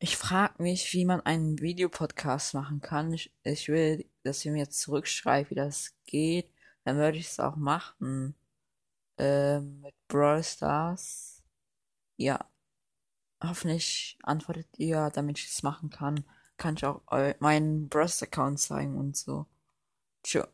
Ich frage mich, wie man einen Videopodcast machen kann. Ich, ich will, dass ihr mir jetzt zurückschreibt, wie das geht. Dann würde ich es auch machen. Ähm, mit Brawl Stars. Ja. Hoffentlich antwortet ihr, damit ich es machen kann. Kann ich auch eu- meinen Brawl Account zeigen und so. Tschüss.